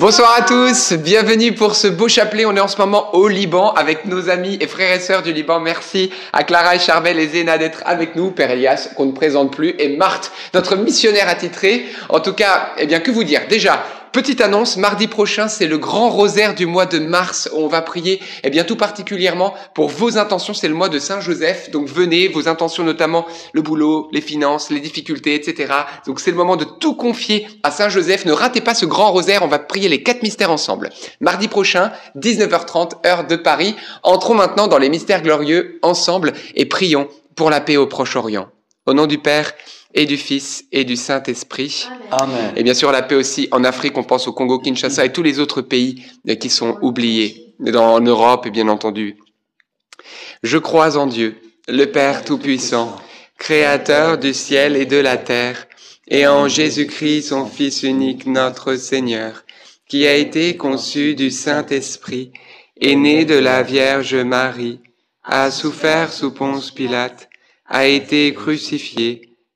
Bonsoir à tous, bienvenue pour ce beau chapelet. On est en ce moment au Liban avec nos amis et frères et sœurs du Liban. Merci à Clara et Charbel et Zéna d'être avec nous, Père Elias, qu'on ne présente plus, et Marthe, notre missionnaire attitré. En tout cas, eh bien, que vous dire? Déjà, Petite annonce, mardi prochain, c'est le grand rosaire du mois de mars on va prier, eh bien tout particulièrement pour vos intentions, c'est le mois de Saint-Joseph. Donc venez, vos intentions notamment le boulot, les finances, les difficultés, etc. Donc c'est le moment de tout confier à Saint-Joseph. Ne ratez pas ce grand rosaire, on va prier les quatre mystères ensemble. Mardi prochain, 19h30, heure de Paris. Entrons maintenant dans les mystères glorieux ensemble et prions pour la paix au Proche-Orient. Au nom du Père et du Fils et du Saint-Esprit. Amen. Et bien sûr, la paix aussi en Afrique, on pense au Congo, Kinshasa et tous les autres pays euh, qui sont oubliés, dans, en Europe bien entendu. Je crois en Dieu, le Père Tout-Puissant, Créateur du ciel et de la terre, et en Jésus-Christ, son Fils unique, notre Seigneur, qui a été conçu du Saint-Esprit, est né de la Vierge Marie, a souffert sous Ponce Pilate, a été crucifié,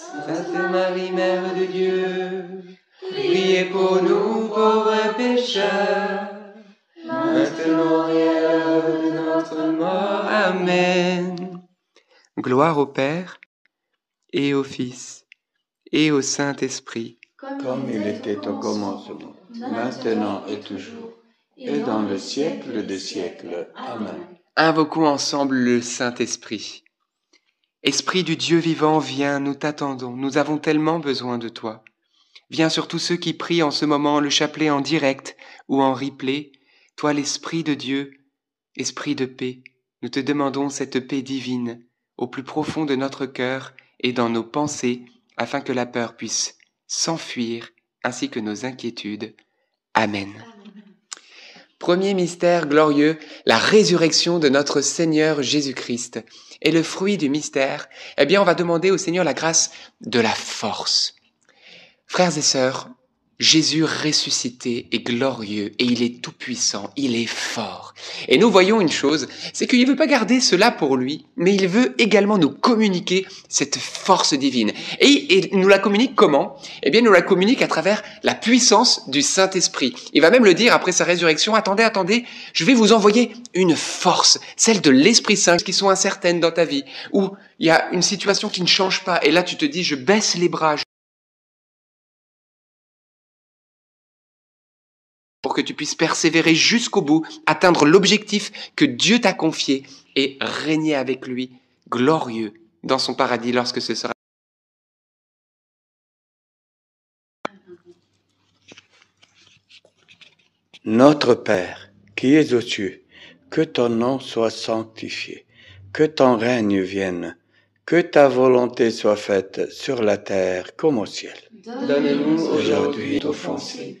Sainte Marie, Mère de Dieu, priez pour nous pauvres pécheurs, maintenant et à l'heure de notre mort. Amen. Gloire au Père, et au Fils, et au Saint-Esprit, Comme il était au commencement, maintenant et toujours, et dans le siècle des siècles. Amen. Invoquons ensemble le Saint-Esprit. Esprit du Dieu vivant, viens, nous t'attendons, nous avons tellement besoin de toi. Viens sur tous ceux qui prient en ce moment le chapelet en direct ou en replay, toi l'Esprit de Dieu, Esprit de paix, nous te demandons cette paix divine au plus profond de notre cœur et dans nos pensées, afin que la peur puisse s'enfuir ainsi que nos inquiétudes. Amen. Premier mystère glorieux, la résurrection de notre Seigneur Jésus-Christ. Et le fruit du mystère, eh bien, on va demander au Seigneur la grâce de la force. Frères et sœurs, Jésus ressuscité est glorieux et il est tout puissant, il est fort. Et nous voyons une chose, c'est qu'il ne veut pas garder cela pour lui, mais il veut également nous communiquer cette force divine. Et, il nous la communique comment? Eh bien, il nous la communique à travers la puissance du Saint-Esprit. Il va même le dire après sa résurrection, attendez, attendez, je vais vous envoyer une force, celle de l'Esprit Saint, qui sont incertaines dans ta vie, où il y a une situation qui ne change pas, et là tu te dis, je baisse les bras, pour que tu puisses persévérer jusqu'au bout, atteindre l'objectif que Dieu t'a confié et régner avec lui, glorieux, dans son paradis lorsque ce sera. Notre Père, qui es aux cieux, que ton nom soit sanctifié, que ton règne vienne, Que ta volonté soit faite sur la terre comme au ciel. Donne-nous Aujourd'hui, offensés,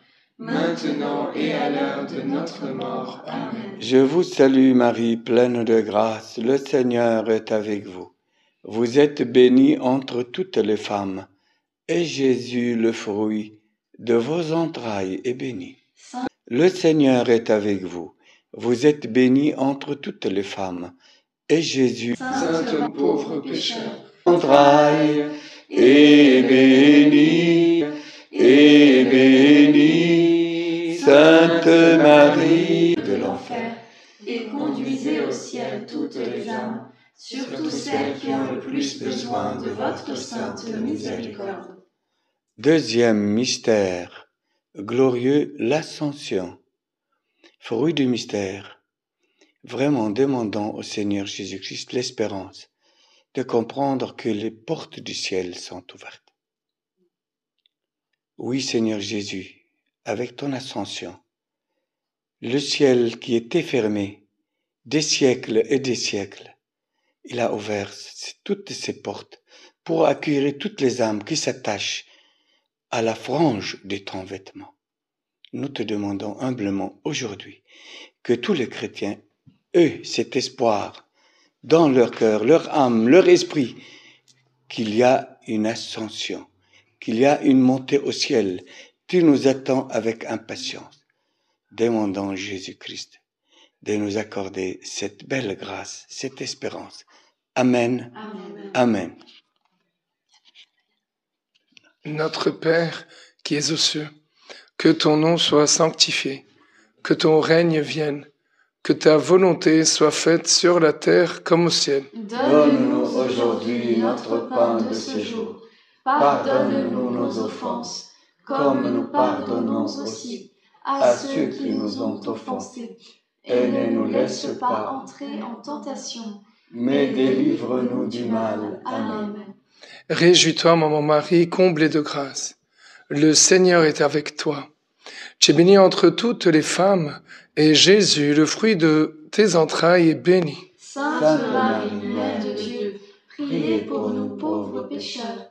maintenant et à l'heure de notre mort. Amen. Je vous salue Marie, pleine de grâce. Le Seigneur est avec vous. Vous êtes bénie entre toutes les femmes, et Jésus, le fruit de vos entrailles, est béni. Le Seigneur est avec vous. Vous êtes bénie entre toutes les femmes, et Jésus, Sainte pauvre pécheur, entrailles, est béni, est béni. Sainte Marie de l'enfer. et conduisez au ciel toutes les âmes, surtout celles qui ont le plus besoin de votre sainte miséricorde. Deuxième mystère glorieux, l'ascension. Fruit du mystère. Vraiment demandons au Seigneur Jésus-Christ l'espérance de comprendre que les portes du ciel sont ouvertes. Oui, Seigneur Jésus, avec ton ascension, le ciel qui était fermé des siècles et des siècles, il a ouvert toutes ses portes pour accueillir toutes les âmes qui s'attachent à la frange de ton vêtement. Nous te demandons humblement aujourd'hui que tous les chrétiens aient cet espoir dans leur cœur, leur âme, leur esprit, qu'il y a une ascension, qu'il y a une montée au ciel. Tu nous attends avec impatience. Demandons Jésus-Christ de nous accorder cette belle grâce, cette espérance. Amen. Amen. Amen. Notre Père qui es aux cieux, que ton nom soit sanctifié, que ton règne vienne, que ta volonté soit faite sur la terre comme au ciel. Donne-nous aujourd'hui notre pain de ce jour. Pardonne-nous nos offenses, comme nous pardonnons aussi à ceux qui nous ont offensés. Et ne nous laisse pas, entrer en tentation, mais délivre-nous du mal. Amen. Réjouis-toi, maman Marie, comblée de grâce. Le Seigneur est avec toi. Tu es bénie entre toutes les femmes, et Jésus, le fruit de tes entrailles, est béni. Sainte Marie, Mère de Dieu, priez pour nous pauvres pécheurs,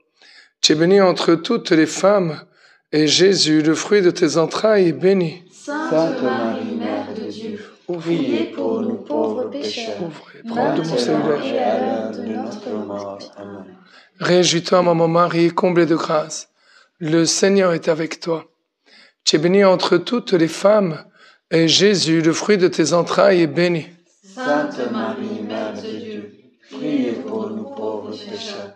Tu es bénie entre toutes les femmes, et Jésus, le fruit de tes entrailles, est béni. Sainte Marie, Mère de Dieu, priez pour nous pauvres pécheurs, prends de mon cellulaire. de notre mort. Amen. Réjouis-toi, maman Marie, comblée de grâce. Le Seigneur est avec toi. Tu es bénie entre toutes les femmes, et Jésus, le fruit de tes entrailles, est béni. Sainte Marie, Mère de Dieu, Priez pour nous pauvres pécheurs,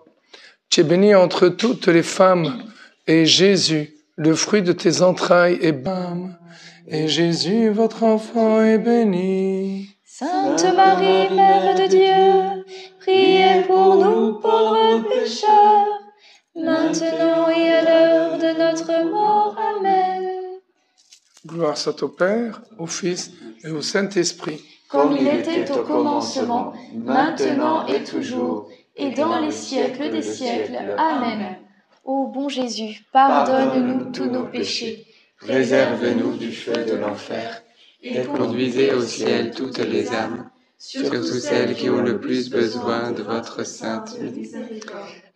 Tu es bénie entre toutes les femmes, et Jésus, le fruit de tes entrailles, est béni. Et Jésus, votre enfant, est béni. Sainte Marie, Mère de Dieu, priez pour nous pauvres pécheurs, maintenant et à l'heure de notre mort. Amen. Gloire soit au Père, au Fils et au Saint-Esprit. Comme il était au commencement, maintenant et toujours, et dans les siècles des siècles. Amen. Ô bon Jésus, pardonne-nous tous nos péchés, Préservez-nous du feu de l'enfer. Et conduisez au ciel toutes les âmes, surtout celles qui ont le plus besoin de votre sainte.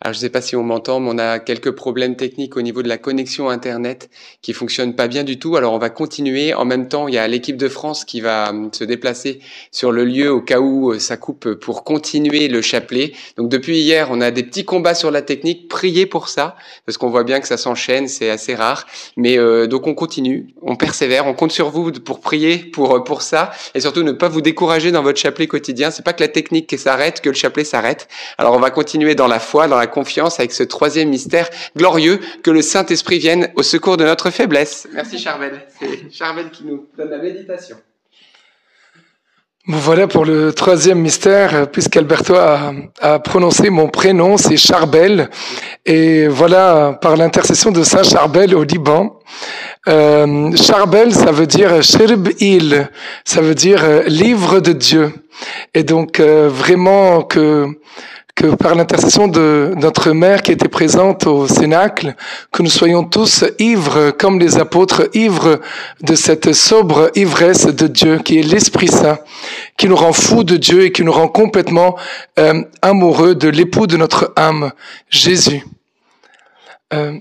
Alors je ne sais pas si on m'entend, mais on a quelques problèmes techniques au niveau de la connexion Internet qui fonctionne pas bien du tout. Alors on va continuer. En même temps, il y a l'équipe de France qui va hum, se déplacer sur le lieu au cas où euh, ça coupe pour continuer le chapelet. Donc depuis hier, on a des petits combats sur la technique. Priez pour ça parce qu'on voit bien que ça s'enchaîne, c'est assez rare. Mais euh, donc on continue, on persévère, on compte sur vous pour prier pour euh, pour ça et surtout ne pas vous décourager dans votre chapelet quotidien. C'est pas que la technique qui s'arrête que le chapelet s'arrête. Alors on va continuer dans la foi, dans la confiance avec ce troisième mystère glorieux, que le Saint-Esprit vienne au secours de notre faiblesse. Merci Charvel. C'est Charvel qui nous donne la méditation. Voilà pour le troisième mystère, puisqu'Alberto a, a, prononcé mon prénom, c'est Charbel. Et voilà, par l'intercession de Saint Charbel au Liban, euh, Charbel, ça veut dire Shirb il, ça veut dire euh, livre de Dieu. Et donc euh, vraiment que que par l'intercession de notre mère qui était présente au Cénacle, que nous soyons tous ivres comme les apôtres, ivres de cette sobre ivresse de Dieu qui est l'Esprit Saint, qui nous rend fous de Dieu et qui nous rend complètement euh, amoureux de l'époux de notre âme, Jésus. Euh,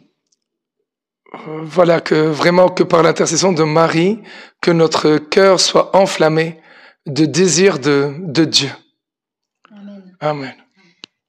voilà que vraiment que par l'intercession de Marie, que notre cœur soit enflammé de désir de, de Dieu. Amen. Amen.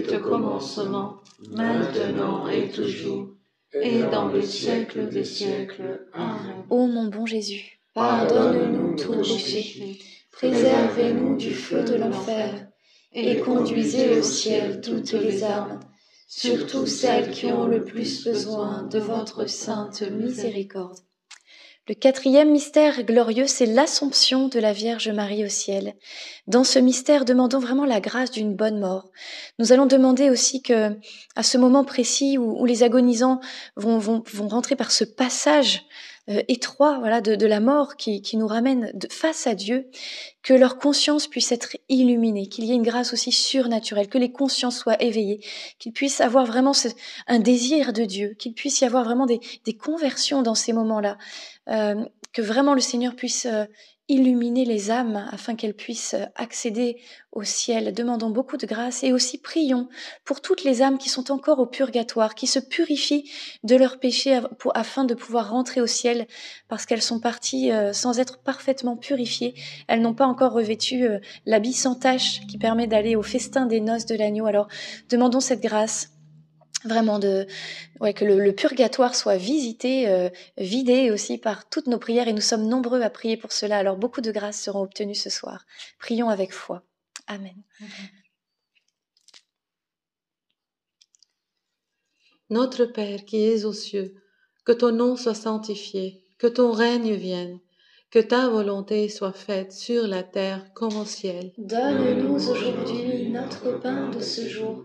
était au commencement, maintenant et toujours, et dans le siècle des siècles. Amen. Ô mon bon Jésus, pardonne-nous tous nos péchés, préservez-nous du feu de l'enfer, et conduisez au ciel toutes les âmes, surtout celles qui ont le plus besoin de votre sainte miséricorde. Le quatrième mystère glorieux, c'est l'Assomption de la Vierge Marie au ciel. Dans ce mystère, demandons vraiment la grâce d'une bonne mort. Nous allons demander aussi que, à ce moment précis où, les agonisants vont, vont, vont rentrer par ce passage euh, étroit voilà, de, la mort qui, nous ramène face à Dieu, que leur conscience puisse être illuminée, qu'il y ait une grâce aussi surnaturelle, que les consciences soient éveillées, qu'ils puissent avoir vraiment un désir de Dieu, qu'il puisse y avoir vraiment des, conversions dans ces moments-là, euh, que vraiment le Seigneur puisse euh, illuminer les âmes afin qu'elles puissent accéder au ciel. Demandons beaucoup de grâce et aussi prions pour toutes les âmes qui sont encore au purgatoire, qui se purifient de leurs péchés afin de pouvoir rentrer au ciel parce qu'elles sont parties euh, sans être parfaitement purifiées. Elles n'ont pas encore revêtu euh, l'habit sans tache qui permet d'aller au festin des noces de l'agneau. Alors demandons cette grâce vraiment de ouais, que le, purgatoire soit visité, euh, vidé aussi par toutes nos prières et nous sommes nombreux à prier pour cela. Alors beaucoup de grâces seront obtenues ce soir. Prions avec foi. Amen. Notre Père qui es aux cieux, que ton nom soit sanctifié, que ton règne vienne, que ta volonté soit faite sur la terre comme au ciel. Donne-nous aujourd'hui notre pain de ce jour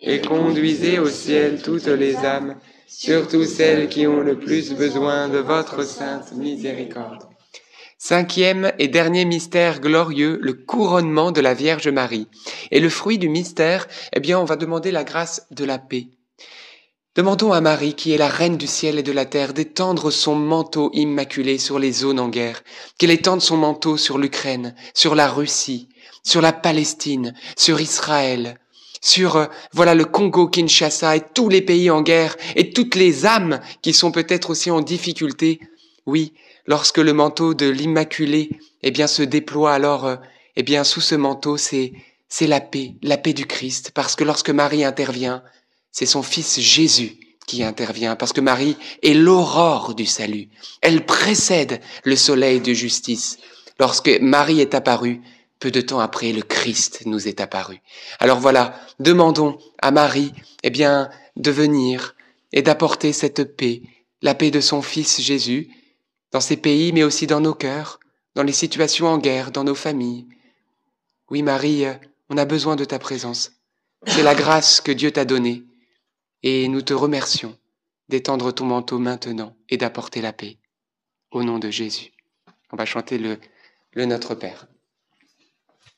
et conduisez au ciel toutes les âmes, surtout celles qui ont le plus besoin de votre sainte miséricorde. Cinquième et dernier mystère glorieux, le couronnement de la Vierge Marie. Et le fruit du mystère, eh bien, on va demander la grâce de la paix. Demandons à Marie, qui est la reine du ciel et de la terre, d'étendre son manteau immaculé sur les zones en guerre, qu'elle étende son manteau sur l'Ukraine, sur la Russie, sur la Palestine, sur Israël, sur euh, voilà le Congo, Kinshasa et tous les pays en guerre et toutes les âmes qui sont peut-être aussi en difficulté. Oui, lorsque le manteau de l'Immaculée eh bien se déploie alors euh, eh bien sous ce manteau c'est c'est la paix, la paix du Christ parce que lorsque Marie intervient, c'est son fils Jésus qui intervient parce que Marie est l'aurore du salut. Elle précède le soleil de justice. Lorsque Marie est apparue, peu de temps après, le Christ nous est apparu. Alors voilà, demandons à Marie, eh bien, de venir et d'apporter cette paix, la paix de son Fils Jésus, dans ces pays, mais aussi dans nos cœurs, dans les situations en guerre, dans nos familles. Oui, Marie, on a besoin de ta présence. C'est la grâce que Dieu t'a donnée, et nous te remercions d'étendre ton manteau maintenant et d'apporter la paix. Au nom de Jésus. On va chanter le, le Notre Père.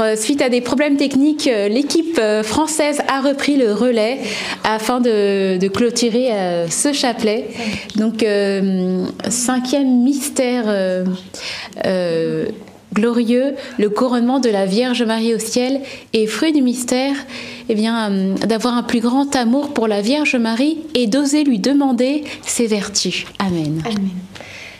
Euh, suite à des problèmes techniques, euh, l'équipe euh, française a repris le relais afin de, clôturer ce chapelet. Donc, cinquième mystère glorieux, le couronnement de la Vierge Marie au ciel et fruit du mystère, eh bien, d'avoir un plus grand amour pour la Vierge Marie et d'oser lui demander ses vertus. Amen. Amen.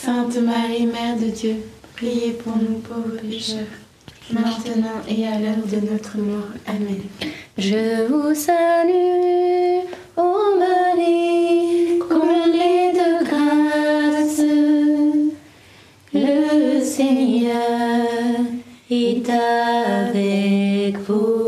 Sainte Marie, Mère de Dieu, priez pour nous pauvres pécheurs, maintenant et à l'heure de notre mort. Amen. Je vous salue, ô Marie, de grâce. Le Seigneur est avec vous.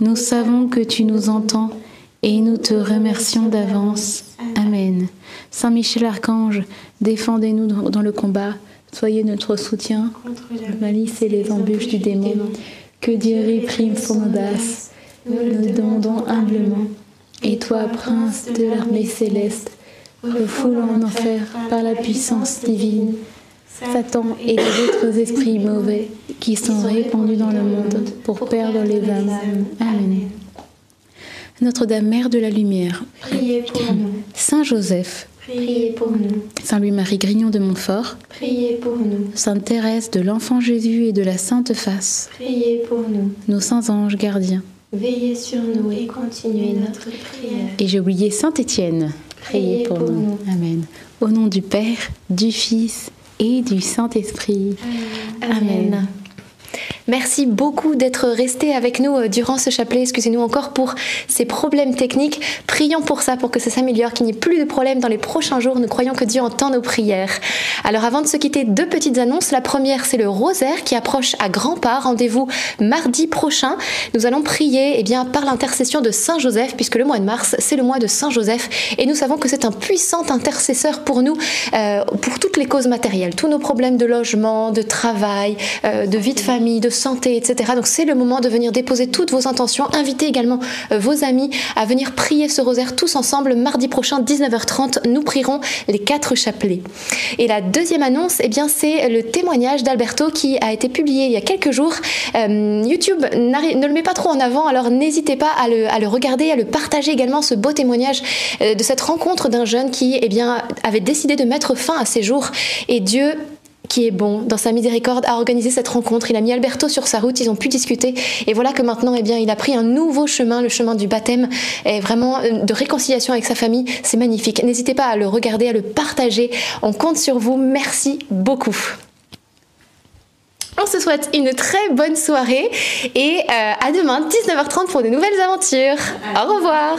Nous savons que tu nous entends et nous te remercions d'avance. Amen. Saint Michel Archange, défendez-nous dans le combat. Soyez notre soutien Contre la malice et les embûches du démon. Que Dieu réprime son audace. Nous le demandons humblement. Et toi, prince de l'armée céleste, refoule en enfer par la puissance divine Satan et les autres esprits mauvais qui sont répandus dans le monde pour perdre les âmes. Amen. Notre-Dame, Mère de la Lumière, Priez pour nous. Saint Joseph, Priez pour nous. Saint Louis-Marie Grignon de Montfort, Priez pour nous. Sainte Thérèse de l'Enfant Jésus et de la Sainte Face, Priez pour nous. nos saints anges gardiens. Veillez sur nous et continuez notre prière. Et j'ai oublié Saint Étienne. Priez pour, nous. Amen. Au nom du Père, du Fils et du Saint-Esprit. Amen. Merci beaucoup d'être resté avec nous euh, durant ce chapelet. Excusez-nous encore pour ces problèmes techniques. Prions pour ça, pour que ça s'améliore, qu'il n'y ait plus de problèmes dans les prochains jours. Nous croyons que Dieu entend nos prières. Alors avant de se quitter, deux petites annonces. La première, c'est le rosaire qui approche à grands pas. Rendez-vous mardi prochain. Nous allons prier eh bien, par l'intercession de Saint Joseph, puisque le mois de mars, c'est le mois de Saint Joseph. Et nous savons que c'est un puissant intercesseur pour nous, euh, pour toutes les causes matérielles. Tous nos problèmes de logement, de travail, euh, de vie de famille, de santé, etc. Donc c'est le moment de venir déposer toutes vos intentions. Invitez également euh, vos amis à venir prier ce rosaire tous ensemble. Mardi prochain, 19h30, nous prierons les quatre chapelets. Et la deuxième annonce, eh bien, c'est le témoignage d'Alberto qui a été publié il y a quelques jours. Euh, YouTube ne le met pas trop en avant, alors n'hésitez pas à le, à le, regarder, à le partager également, ce beau témoignage euh, de cette rencontre d'un jeune qui eh bien, avait décidé de mettre fin à ses jours. Et Dieu qui est bon, dans sa miséricorde, a organisé cette rencontre. Il a mis Alberto sur sa route, ils ont pu discuter. Et voilà que maintenant, eh bien, il a pris un nouveau chemin, le chemin du baptême, et vraiment euh, de réconciliation avec sa famille. C'est magnifique. N'hésitez pas à le regarder, à le partager. On compte sur vous. Merci beaucoup. On se souhaite une très bonne soirée et euh, à demain 19h30 pour de nouvelles aventures. Au revoir.